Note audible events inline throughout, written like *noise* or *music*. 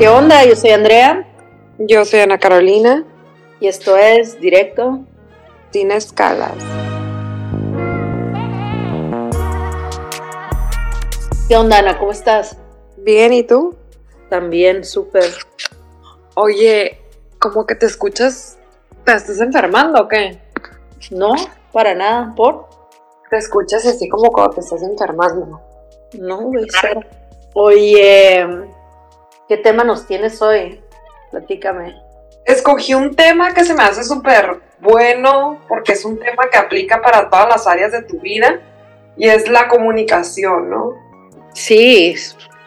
¿Qué onda? Yo soy Andrea. Yo soy Ana Carolina. Y esto es Directo. Sin escalas. ¿Qué onda, Ana? ¿Cómo estás? Bien, ¿y tú? También, súper. Oye, ¿cómo que te escuchas? ¿Te estás enfermando o qué? No, para nada. ¿Por? Te escuchas así como cuando te estás enfermando. No, güey. Oye, ¿qué tema nos tienes hoy? Platícame. Escogí un tema que se me hace súper bueno porque es un tema que aplica para todas las áreas de tu vida y es la comunicación, ¿no? Sí,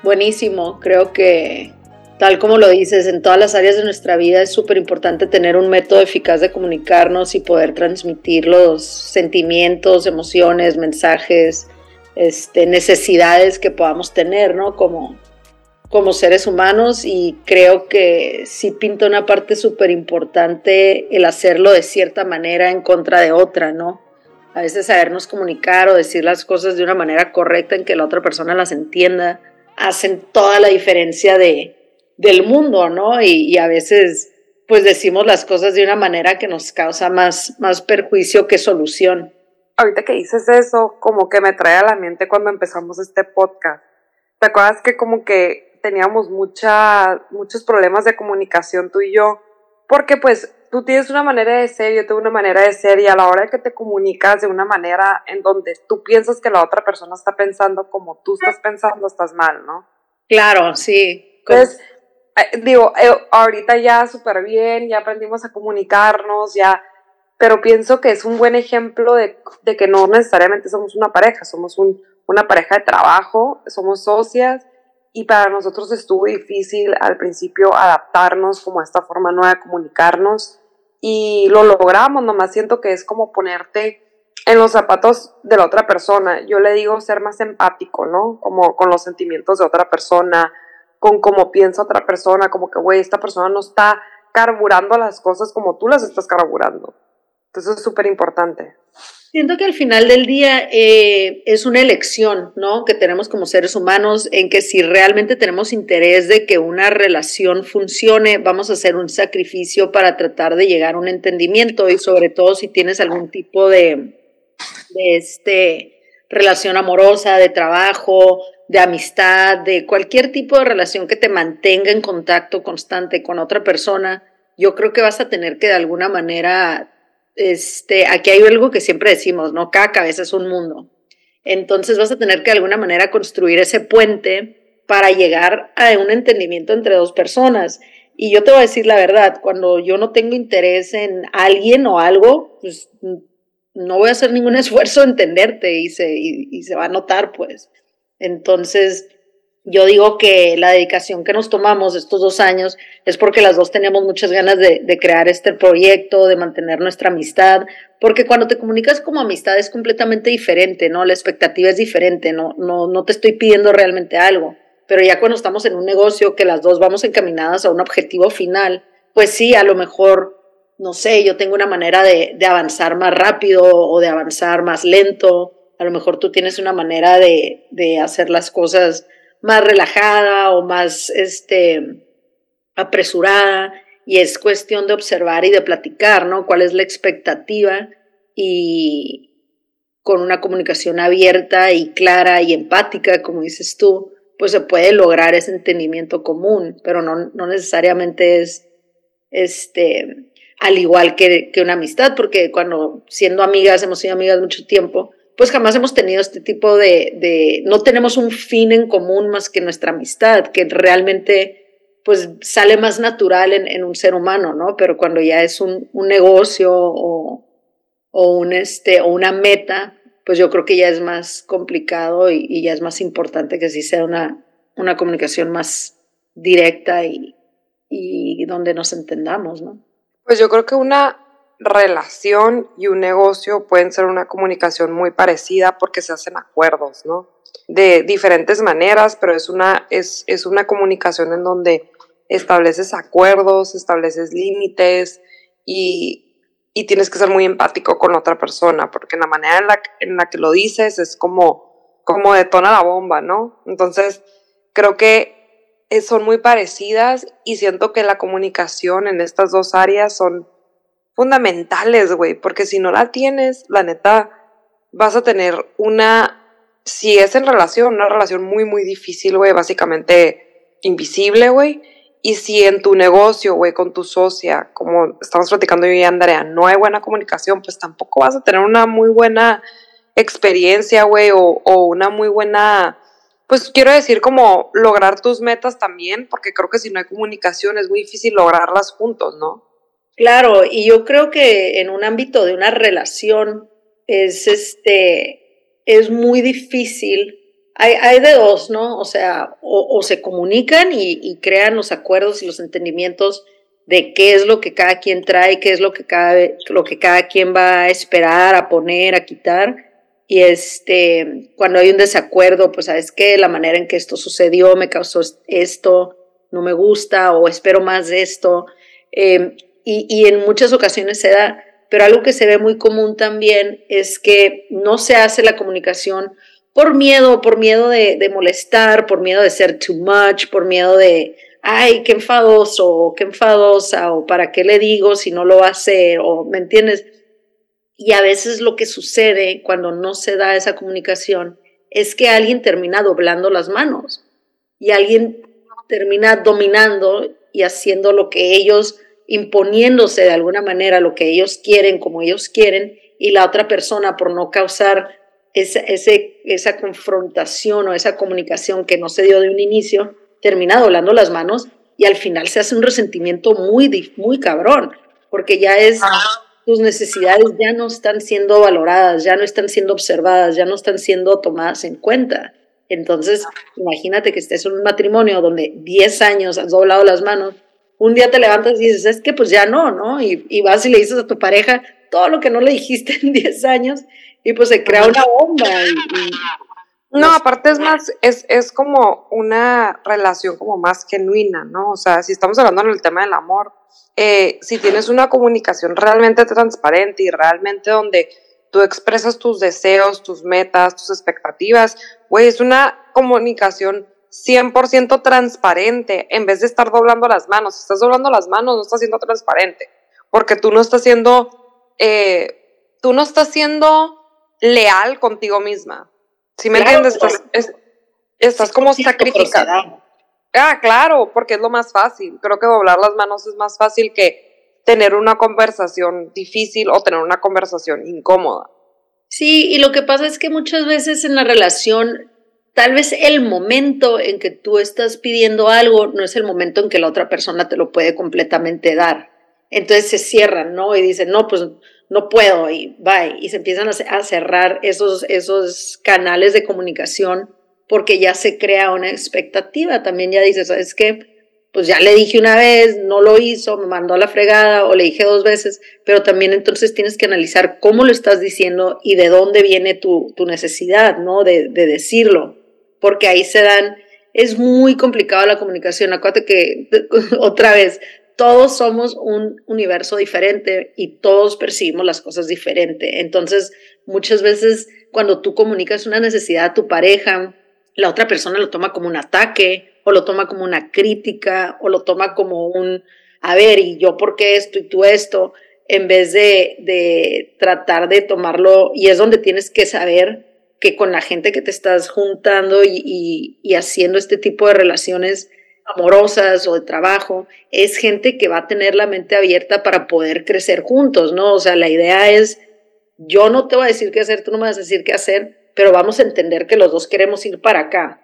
buenísimo. Creo que tal como lo dices, en todas las áreas de nuestra vida es súper importante tener un método eficaz de comunicarnos y poder transmitir los sentimientos, emociones, mensajes, este, necesidades que podamos tener, ¿no? Como, como seres humanos y creo que sí pinta una parte súper importante el hacerlo de cierta manera en contra de otra, ¿no? A veces sabernos comunicar o decir las cosas de una manera correcta en que la otra persona las entienda hacen toda la diferencia de, del mundo, ¿no? Y, a veces pues decimos las cosas de una manera que nos causa más, más perjuicio que solución. Ahorita que dices eso, como que me trae a la mente cuando empezamos este podcast. ¿Te acuerdas que como que teníamos mucha, muchos problemas de comunicación tú y yo? Porque pues tú tienes una manera de ser, yo tengo una manera de ser y a la hora de que te comunicas de una manera en donde tú piensas que la otra persona está pensando como tú estás pensando, estás mal, ¿no? Claro, sí. Entonces, eh, digo, eh, ahorita ya súper bien, ya aprendimos a comunicarnos, ya, pero pienso que es un buen ejemplo de, de que no necesariamente somos una pareja, somos un, una pareja de trabajo, somos socias y para nosotros estuvo difícil al principio adaptarnos como a esta forma nueva de comunicarnos y lo logramos, nomás siento que es como ponerte en los zapatos de la otra persona. Yo le digo ser más empático, ¿no? Como con los sentimientos de otra persona, con cómo piensa otra persona, como que, güey, esta persona no está carburando las cosas como tú las estás carburando. Entonces es súper importante. Siento que al final del día eh, es una elección, ¿no? Que tenemos como seres humanos en que si realmente tenemos interés de que una relación funcione, vamos a hacer un sacrificio para tratar de llegar a un entendimiento y sobre todo si tienes algún tipo de, de este, relación amorosa, de trabajo, de amistad, de cualquier tipo de relación que te mantenga en contacto constante con otra persona, yo creo que vas a tener que de alguna manera, este, aquí hay algo que siempre decimos, ¿no? Cada cabeza es un mundo. Entonces vas a tener que de alguna manera construir ese puente para llegar a un entendimiento entre dos personas. Y yo te voy a decir la verdad, cuando yo no tengo interés en alguien o algo, pues no voy a hacer ningún *laughs* esfuerzo en entenderte y se, y se va a notar, pues. Entonces, yo digo que la dedicación que nos tomamos estos dos años es porque las dos teníamos muchas ganas de, crear este proyecto, de mantener nuestra amistad, porque cuando te comunicas como amistad es completamente diferente, ¿no? La expectativa es diferente, no, no, no te estoy pidiendo realmente algo, pero ya cuando estamos en un negocio que las dos vamos encaminadas a un objetivo final, pues sí, a lo mejor, no sé, yo tengo una manera de, de avanzar más rápido o de avanzar más lento, a lo mejor tú tienes una manera de, hacer las cosas más relajada o más este, apresurada y es cuestión de observar y de platicar, ¿no? ¿Cuál es la expectativa? Y con una comunicación abierta y clara y empática, como dices tú, pues se puede lograr ese entendimiento común, pero no, no necesariamente es este, al igual que, que, una amistad, porque cuando siendo amigas, hemos sido amigas mucho tiempo, pues jamás hemos tenido este tipo de, no tenemos un fin en común más que nuestra amistad, que realmente pues sale más natural en, un ser humano, ¿no? Pero cuando ya es un, negocio o, un este, o una meta, pues yo creo que ya es más complicado y, ya es más importante que sí sea una, una comunicación más directa y, y donde nos entendamos, ¿no? Pues yo creo que una relación y un negocio pueden ser una comunicación muy parecida porque se hacen acuerdos, ¿no? De diferentes maneras, pero es una, es, es una comunicación en donde estableces acuerdos, estableces límites y, y, tienes que ser muy empático con otra persona, porque la manera en la, en la que lo dices es como, como detona la bomba, ¿no? Entonces, creo que son muy parecidas y siento que la comunicación en estas dos áreas son fundamentales, güey, porque si no la tienes, la neta, vas a tener una, si es en relación, una relación muy, muy difícil, güey, básicamente invisible, güey. Y si en tu negocio, güey, con tu socia, como estamos platicando yo y Andrea, no hay buena comunicación, pues tampoco vas a tener una muy buena experiencia, güey, o, o una muy buena pues quiero decir como lograr tus metas también, porque creo que si no hay comunicación es muy difícil lograrlas juntos, ¿no? Claro, y yo creo que en un ámbito de una relación es este es muy difícil. Hay, hay de dos, ¿no? O sea, o, se comunican y, crean los acuerdos y los entendimientos de qué es lo que cada quien trae, qué es lo que cada, lo que cada quien va a esperar, a poner, a quitar y este, cuando hay un desacuerdo, pues sabes que la manera en que esto sucedió me causó esto, no me gusta o espero más de esto. Em, y, en muchas ocasiones se da, pero algo que se ve muy común también es que no se hace la comunicación por miedo, por miedo de, molestar, por miedo de ser too much, por miedo de, ay, qué enfadoso, qué enfadosa, o para qué le digo si no lo va a hacer, o, ¿me entiendes? Y a veces lo que sucede cuando no se da esa comunicación es que alguien termina doblando las manos y alguien termina dominando y haciendo lo que ellos, imponiéndose de alguna manera lo que ellos quieren, como ellos quieren, y la otra persona por no causar esa, ese, esa confrontación o esa comunicación que no se dio de un inicio, termina doblando las manos y al final se hace un resentimiento muy, muy cabrón, porque ya es tus necesidades ya no están siendo valoradas, ya no están siendo observadas, ya no están siendo tomadas en cuenta. Entonces, imagínate que estés en un matrimonio donde 10 años has doblado las manos, un día te levantas y dices, es que pues ya no, ¿no? Y, vas y le dices a tu pareja todo lo que no le dijiste en *laughs* 10 años y pues se crea una bomba. no, aparte es más, es, es como una relación como más genuina, ¿no? O sea, si estamos hablando en el tema del amor, eh, si tienes una comunicación realmente transparente y realmente donde tú expresas tus deseos, tus metas, tus expectativas, güey, es una comunicación 100% transparente en vez de estar doblando las manos. Si estás doblando las manos, no estás siendo transparente, porque tú no estás siendo, eh, tú no estás siendo leal contigo misma. Si me entiendes, estás, estás como sacrificando. Ah, claro, porque es lo más fácil. Creo que doblar las manos es más fácil que tener una conversación difícil o tener una conversación incómoda. Sí, y lo que pasa es que muchas veces en la relación, tal vez el momento en que tú estás pidiendo algo no es el momento en que la otra persona te lo puede completamente dar. Entonces se cierran, ¿no? Y dicen, no, pues no puedo y bye. Y se empiezan a cerrar esos, esos canales de comunicación porque ya se crea una expectativa. También ya dices, ¿sabes qué? Pues ya le dije una vez, no lo hizo, me mandó a la fregada o le dije dos veces, pero también entonces tienes que analizar cómo lo estás diciendo y de dónde viene tu, tu necesidad, ¿no? De, de decirlo, porque ahí se dan, es muy complicado la comunicación. Acuérdate que, *laughs* otra vez, todos somos un universo diferente y todos percibimos las cosas diferente. Entonces, muchas veces cuando tú comunicas una necesidad a tu pareja, la otra persona lo toma como un ataque o lo toma como una crítica o lo toma como un, a ver, ¿y yo por qué esto y tú esto? En vez de, de tratar de tomarlo, y es donde tienes que saber que con la gente que te estás juntando y, y, haciendo este tipo de relaciones amorosas o de trabajo, es gente que va a tener la mente abierta para poder crecer juntos, ¿no? O sea, la idea es, yo no te voy a decir qué hacer, tú no me vas a decir qué hacer, pero vamos a entender que los dos queremos ir para acá.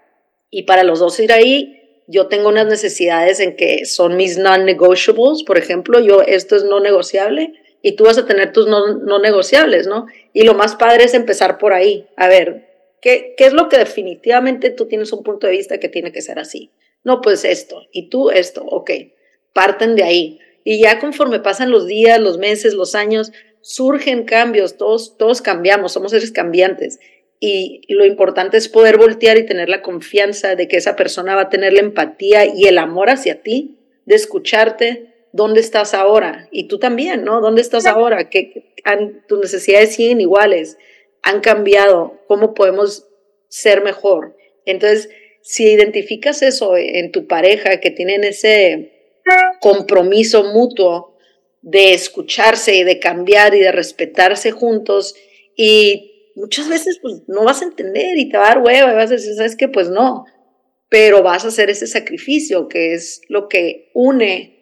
Y para los dos ir ahí, yo tengo unas necesidades en que son mis non-negotiables, por ejemplo, yo esto es no negociable y tú vas a tener tus no, negociables, ¿no? Y lo más padre es empezar por ahí. A ver, ¿qué, ¿qué es lo que definitivamente tú tienes un punto de vista que tiene que ser así? No, pues esto, y tú esto, ok, parten de ahí. Y ya conforme pasan los días, los meses, los años, surgen cambios, todos, todos cambiamos, somos seres cambiantes y lo importante es poder voltear y tener la confianza de que esa persona va a tener la empatía y el amor hacia ti, de escucharte dónde estás ahora y tú también, ¿no? ¿Dónde estás ahora? Que tus necesidades siguen iguales, han cambiado, ¿cómo podemos ser mejor? Entonces, si identificas eso en tu pareja, que tienen ese compromiso mutuo de escucharse y de cambiar y de respetarse juntos, y muchas veces pues no vas a entender y te va a dar hueva y vas a decir, ¿sabes qué? Pues no, pero vas a hacer ese sacrificio que es lo que une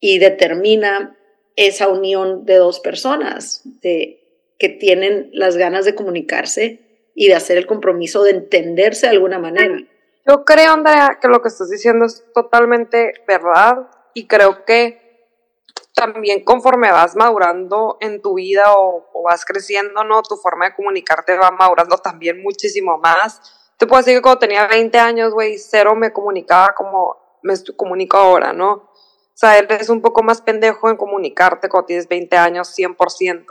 y determina esa unión de dos personas de, que tienen las ganas de comunicarse y de hacer el compromiso de entenderse de alguna manera. Yo creo, Andrea, que lo que estás diciendo es totalmente verdad y creo que también conforme vas madurando en tu vida o, vas creciendo, ¿no? Tu forma de comunicarte va madurando también muchísimo más. Te puedo decir que cuando tenía 20 años, güey, cero me comunicaba como me comunico ahora, ¿no? Sea, eres un poco más pendejo en comunicarte cuando tienes 20 años, 100%.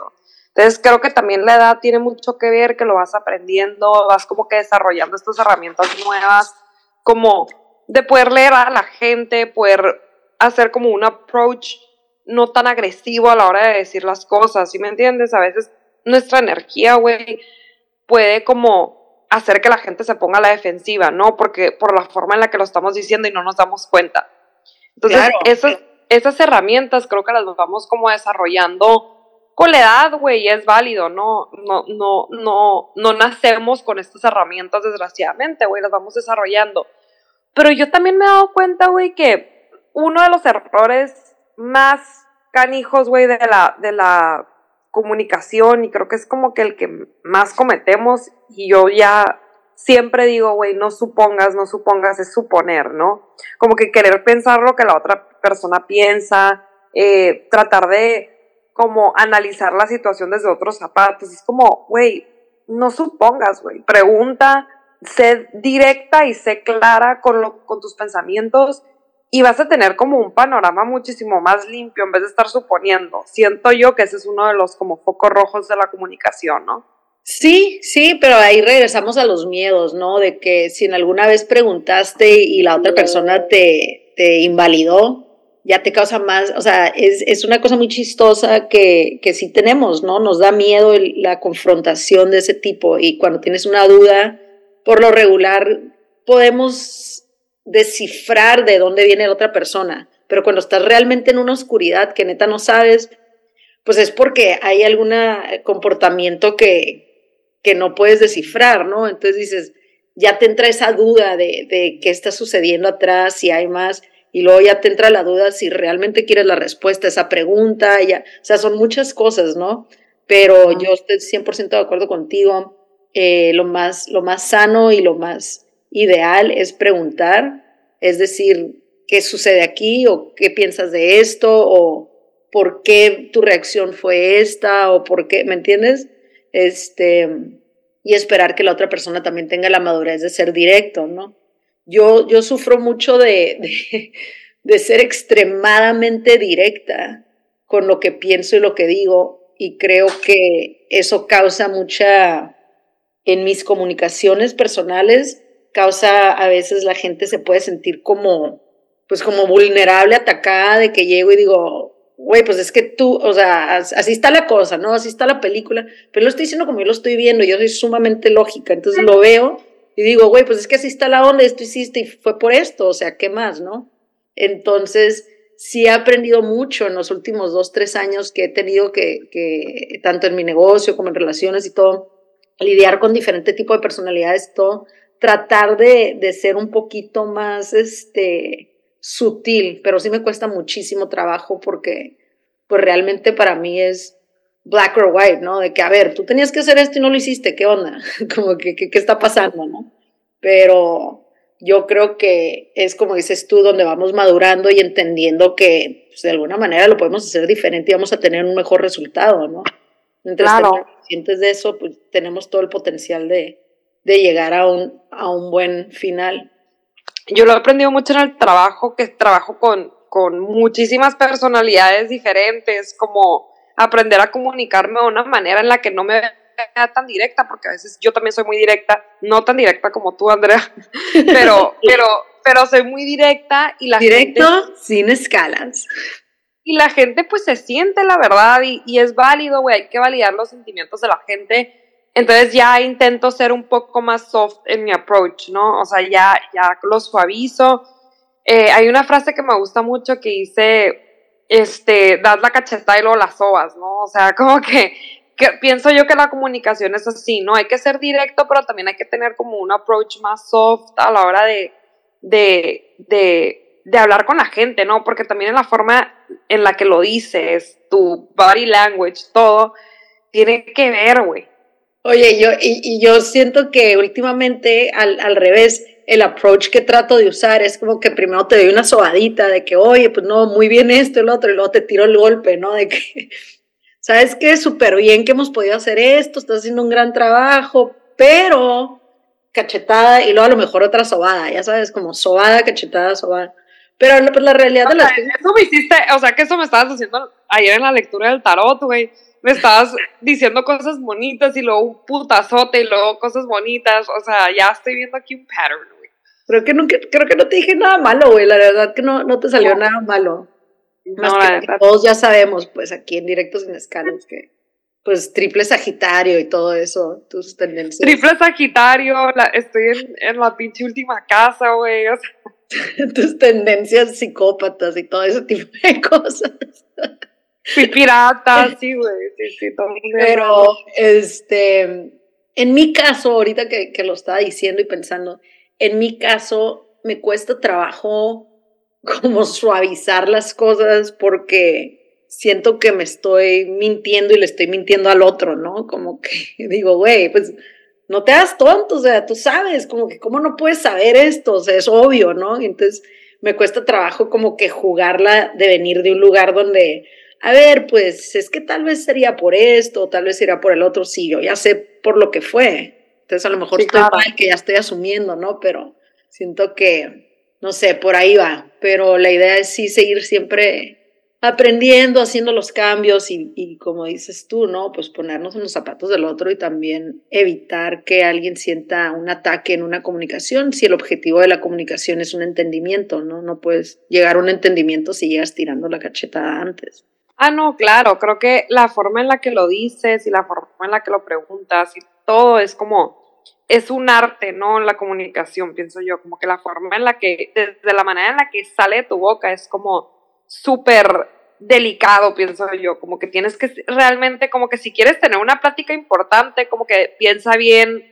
Entonces creo que también la edad tiene mucho que ver, que lo vas aprendiendo, vas como que desarrollando estas herramientas nuevas, como de poder leer a la gente, poder hacer como un approach no tan agresivo a la hora de decir las cosas, ¿sí me entiendes? A veces nuestra energía, güey, puede como hacer que la gente se ponga a la defensiva, ¿no? Porque por la forma en la que lo estamos diciendo y no nos damos cuenta. Entonces, esas, esas herramientas creo que las vamos como desarrollando con la edad, güey, es válido, ¿no? No, no, no, no nacemos con estas herramientas, desgraciadamente, güey, las vamos desarrollando. Pero yo también me he dado cuenta, güey, que uno de los errores más canijos, güey, de la, de la comunicación, y creo que es como que el que más cometemos, y yo ya siempre digo, güey, no supongas, no supongas, es suponer, ¿no? Como que querer pensar lo que la otra persona piensa, eh, tratar de como analizar la situación desde otros zapatos. Es como, güey, no supongas, güey, pregunta, sé directa y sé clara con, lo, con tus pensamientos y vas a tener como un panorama muchísimo más limpio en vez de estar suponiendo. Siento yo que ese es uno de los como focos rojos de la comunicación, ¿no? Sí, sí, pero ahí regresamos a los miedos, ¿no? De que si en alguna vez preguntaste y la otra persona te, te invalidó, ya te causa más, o sea, es, es una cosa muy chistosa que, que sí tenemos, ¿no? Nos da miedo la confrontación de ese tipo y cuando tienes una duda, por lo regular podemos descifrar de dónde viene la otra persona, pero cuando estás realmente en una oscuridad que neta no sabes, pues es porque hay algún comportamiento que, que no puedes descifrar, ¿no? Entonces dices, ya te entra esa duda de, de qué está sucediendo atrás, si hay más, y luego ya te entra la duda si realmente quieres la respuesta a esa pregunta, ya, o sea, son muchas cosas, ¿no? Pero yo estoy 100% de acuerdo contigo, eh, lo, más, lo más sano y lo más ideal es preguntar, es decir, ¿qué sucede aquí? ¿O qué piensas de esto? ¿O por qué tu reacción fue esta? ¿O por qué? ¿Me entiendes? Este, y esperar que la otra persona también tenga la madurez de ser directo, ¿no? Yo, yo sufro mucho de, *laughs* de, ser extremadamente directa con lo que pienso y lo que digo y creo que eso causa mucha, en mis comunicaciones personales, causa a veces la gente se puede sentir como, pues como vulnerable, atacada, de que llego y digo, güey, pues es que tú, o sea, así está la cosa, ¿no? Así está la película, pero lo estoy diciendo como yo lo estoy viendo, yo soy sumamente lógica, entonces lo veo y digo, güey, pues es que así está la onda, esto hiciste y fue por esto, o sea, ¿qué más, no? Entonces, sí he aprendido mucho en los últimos dos, tres años que he tenido que, que tanto en mi negocio como en relaciones y todo, lidiar con diferente tipo de personalidades todo, tratar de, de ser un poquito más, este, sutil, pero sí me cuesta muchísimo trabajo porque, pues realmente para mí es black or white, ¿no? De que, a ver, tú tenías que hacer esto y no lo hiciste, ¿qué onda? *laughs* Como que, ¿qué está pasando, no? Pero yo creo que es como dices tú, donde vamos madurando y entendiendo que pues, de alguna manera lo podemos hacer diferente y vamos a tener un mejor resultado, ¿no? Mientras claro. conscientes de eso, pues tenemos todo el potencial de, de llegar a un, a un buen final. Yo lo he aprendido mucho en el trabajo, que trabajo con, con muchísimas personalidades diferentes, como aprender a comunicarme de una manera en la que no me vea tan directa, porque a veces yo también soy muy directa, no tan directa como tú, Andrea, *laughs* pero, *laughs* pero, pero soy muy directa y la Directo sin escalas. Y la gente pues se siente la verdad y, y es válido, güey, hay que validar los sentimientos de la gente Entonces ya intento ser un poco más soft en mi approach, ¿no? O sea, ya, ya lo suavizo. Eh, hay una frase que me gusta mucho que dice, este, das la cachetada y luego las sobas, ¿no? O sea, *laughs* como que, que, pienso yo que la comunicación es así, ¿no? Hay que ser directo, pero también hay que tener como un approach más soft a la hora de, de, de, de hablar con la gente, ¿no? Porque también en la forma en la que lo dices, tu body language, todo, tiene que ver, güey. Oye, yo, y, y, yo siento que últimamente al, al, revés, el approach que trato de usar es como que primero te doy una sobadita de que, oye, pues no, muy bien esto, el otro, y luego te tiro el golpe, ¿no? De que, *laughs* ¿sabes qué? Súper bien que hemos podido hacer esto, estás haciendo un gran trabajo, pero cachetada y luego a lo mejor otra sobada, ya sabes, como sobada, cachetada, sobada. Pero pues, la realidad de las. Eso me hiciste, o sea, que eso me estabas haciendo ayer en la lectura del tarot, güey me estabas diciendo cosas bonitas y luego un putazote y luego cosas bonitas. O sea, ya estoy viendo aquí un pattern, güey. Creo que, nunca, creo que no te dije nada malo, güey. La verdad que no, no te salió nada malo. no, la. Todos ya sabemos, pues, aquí en Directos Sin Escalas, que pues triple Sagitario y todo eso, tus tendencias. Triple Sagitario, estoy en, en, la pinche última casa, güey. O sea. *laughs* tus tendencias psicópatas y todo ese tipo de cosas. Sí, pirata, sí, güey, sí, sí, todo Pero, este, en mi caso, ahorita que, que lo estaba diciendo y pensando, en mi caso me cuesta trabajo como suavizar las cosas porque siento que me estoy mintiendo y le estoy mintiendo al otro, ¿no? Como que *laughs* digo, güey, pues no te hagas tonto, o sea, tú sabes, como que cómo no puedes saber esto, o sea, es obvio, ¿no? entonces me cuesta trabajo como que jugarla de venir de un lugar donde a ver, pues es que tal vez sería por esto, tal vez sería por el otro, sí, yo ya sé por lo que fue. Entonces a lo mejor estoy mal, que ya estoy asumiendo, ¿no? Pero siento que, no sé, por ahí va. Pero la idea es sí seguir siempre aprendiendo, haciendo los cambios y, y, como dices tú, ¿no? Pues ponernos en los zapatos del otro y también evitar que alguien sienta un ataque en una comunicación si el objetivo de la comunicación es un entendimiento, ¿no? No puedes llegar a un entendimiento si llegas tirando la cachetada antes. Ah, no, claro, creo que la forma en la que lo dices y la forma en la que lo preguntas y todo es como, es un arte, ¿no? La comunicación, pienso yo, como que la forma en la que, desde la manera en la que sale de tu boca es como súper delicado, pienso yo, como que tienes que realmente, como que si quieres tener una plática importante, como que piensa bien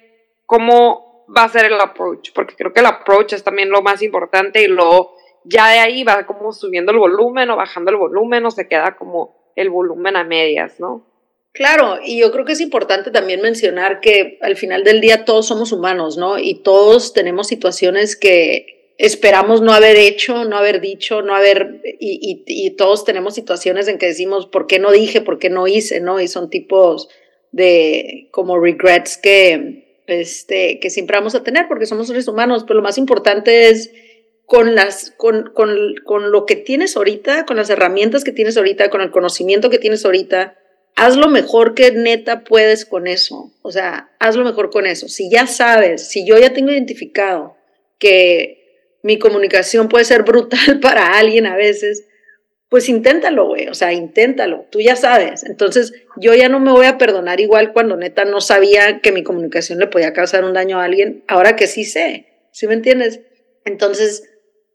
cómo va a ser el approach, porque creo que el approach es también lo más importante y lo ya de ahí va como subiendo el volumen o bajando el volumen o se queda como el volumen a medias, ¿no? Claro, y yo creo que es importante también mencionar que al final del día todos somos humanos, ¿no? Y todos tenemos situaciones que esperamos no haber hecho, no haber dicho, no haber, y, todos tenemos situaciones en que decimos, ¿por qué no dije? ¿Por qué no hice? ¿No? Y son tipos de como regrets que, este, que siempre vamos a tener porque somos seres humanos, pero lo más importante es con, las, con, con, con, lo que tienes ahorita, con las herramientas que tienes ahorita, con el conocimiento que tienes ahorita, haz lo mejor que neta puedes con eso. O sea, haz lo mejor con eso. Si ya sabes, si yo ya tengo identificado que mi comunicación puede ser brutal *laughs* para alguien a veces, pues inténtalo, güey. O sea, inténtalo. Tú ya sabes. Entonces, yo ya no me voy a perdonar igual cuando neta no sabía que mi comunicación le podía causar un daño a alguien, ahora que sí sé. ¿Sí me entiendes? Entonces,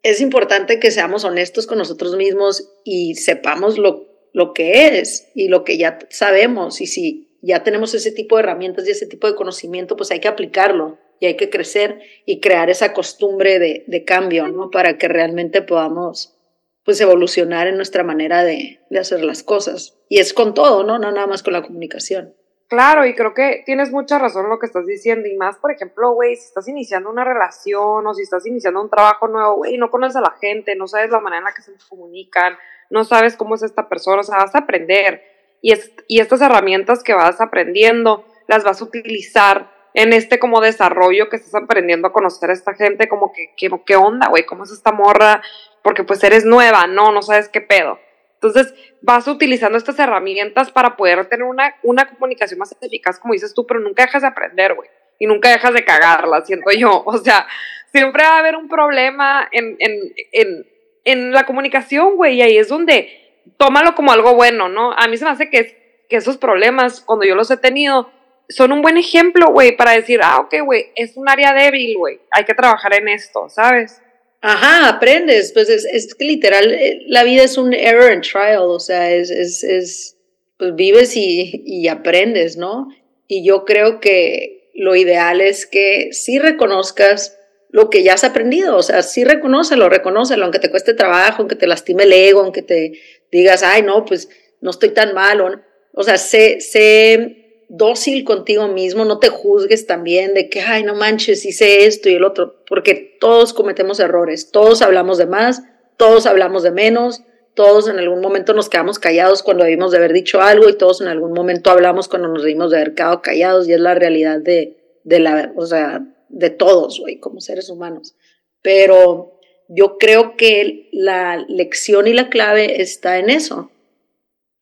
es importante que seamos honestos con nosotros mismos y sepamos lo, lo que es y lo que ya sabemos. Y si ya tenemos ese tipo de herramientas y ese tipo de conocimiento, pues hay que aplicarlo y hay que crecer y crear esa costumbre de, de cambio, ¿no? Para que realmente podamos, pues, evolucionar en nuestra manera de, de hacer las cosas. Y es con todo, ¿no? No nada más con la comunicación. Claro, y creo que tienes mucha razón en lo que estás diciendo. Y más, por ejemplo, güey, si estás iniciando una relación o si estás iniciando un trabajo nuevo, güey, no conoces a la gente, no sabes la manera en la que se comunican, no sabes cómo es esta persona, o sea, vas a aprender. Y, es, y estas herramientas que vas aprendiendo, las vas a utilizar en este como desarrollo que estás aprendiendo a conocer a esta gente, como que, ¿qué, onda, güey? ¿Cómo es esta morra? Porque pues eres nueva, no, no sabes qué pedo. Entonces, vas utilizando estas herramientas para poder tener una, una comunicación más eficaz, como dices tú, pero nunca dejas de aprender, güey. Y nunca dejas de cagarla, siento yo. *laughs* O sea, siempre va a haber un problema en, en, en, en la comunicación, güey, y ahí es donde tómalo como algo bueno, ¿no? A mí se me hace que, que esos problemas, cuando yo los he tenido, son un buen ejemplo, güey, para decir, ah, ok, güey, es un área débil, güey, hay que trabajar en esto, ¿sabes? Ajá, aprendes, pues es, es que literal, eh, la vida es un error and trial, o sea, es, es, es pues vives y, y aprendes, ¿no? Y yo creo que lo ideal es que sí reconozcas lo que ya has aprendido, o sea, sí reconócelo, reconócelo, aunque te cueste trabajo, aunque te lastime el ego, aunque te digas, ay, no, pues no estoy tan mal, o, sea, sé, sé dócil contigo mismo, no te juzgues también de que, ay, no manches, hice esto y el otro, porque todos cometemos errores, todos hablamos de más, todos hablamos de menos, todos en algún momento nos quedamos callados cuando debimos de haber dicho algo y todos en algún momento hablamos cuando nos debimos de haber quedado callados y es la realidad de, de la, o sea, de todos, güey, como seres humanos. Pero yo creo que la lección y la clave está en eso.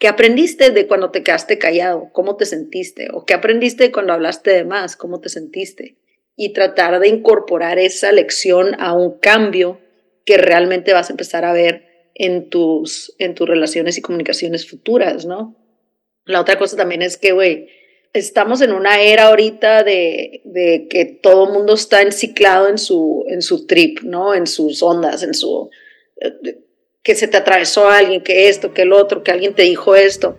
¿Qué aprendiste de cuando te quedaste callado? ¿Cómo te sentiste? ¿O qué aprendiste cuando hablaste de más? ¿Cómo te sentiste? Y tratar de incorporar esa lección a un cambio que realmente vas a empezar a ver en tus, en tus relaciones y comunicaciones futuras, ¿no? La otra cosa también es que, güey, estamos en una era ahorita de, de que todo el mundo está enciclado en su, en su trip, ¿no? En sus ondas, en su... Que se te atravesó alguien, que esto, que el otro, que alguien te dijo esto.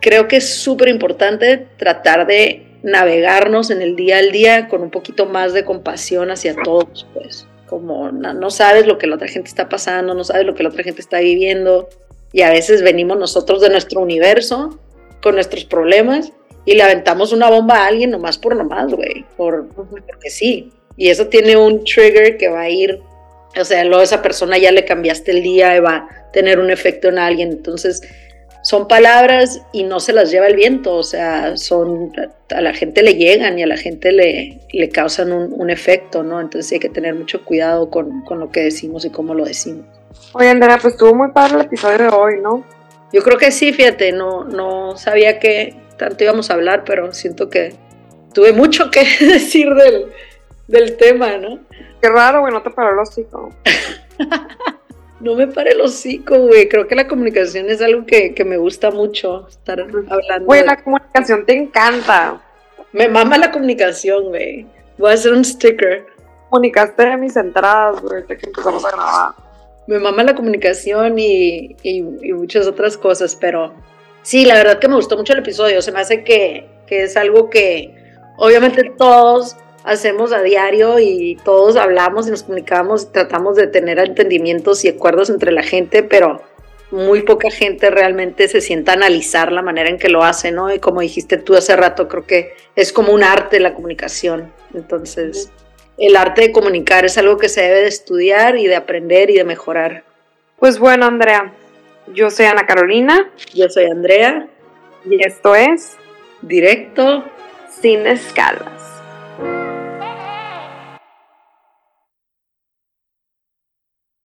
Creo que es súper importante tratar de navegarnos en el día al día con un poquito más de compasión hacia todos, pues. Como no, no sabes lo que la otra gente está pasando, no sabes lo que la otra gente está viviendo. Y a veces venimos nosotros de nuestro universo con nuestros problemas y le aventamos una bomba a alguien nomás por nomás, güey, por, porque sí. Y eso tiene un trigger que va a ir, o sea, luego esa persona ya le cambiaste el día y va a tener un efecto en alguien. Entonces, son palabras y no se las lleva el viento, o sea, son, a la gente le llegan y a la gente le, le causan un, efecto, ¿no? Entonces hay que tener mucho cuidado con, con lo que decimos y cómo lo decimos. Oye, Andrea, pues estuvo muy padre el episodio de hoy, ¿no? Yo creo que sí, fíjate, no, no sabía que, tanto íbamos a hablar, pero siento que tuve mucho que *laughs* decir del, del tema, ¿no? Qué raro, güey, no te paró el hocico. *laughs* no me paré el hocico, güey. Creo que la comunicación es algo que, me gusta mucho, estar hablando. Güey, la comunicación te encanta. Me mama la comunicación, güey. Voy a hacer un sticker. Comunicaste mis entradas, güey, que empezamos a grabar. Me mama la comunicación y, y muchas otras cosas, pero Sí, la verdad que me gustó mucho el episodio. Se me hace que, es algo que obviamente todos hacemos a diario y todos hablamos y nos comunicamos y tratamos de tener entendimientos y acuerdos entre la gente, pero muy poca gente realmente se sienta a analizar la manera en que lo hace, ¿no? Y como dijiste tú hace rato, creo que es como un arte la comunicación. Entonces, el arte de comunicar es algo que se debe de estudiar y de aprender y de mejorar. Pues bueno, Andrea, yo soy Ana Carolina. Yo soy Andrea. Y esto es Directo sin escalas.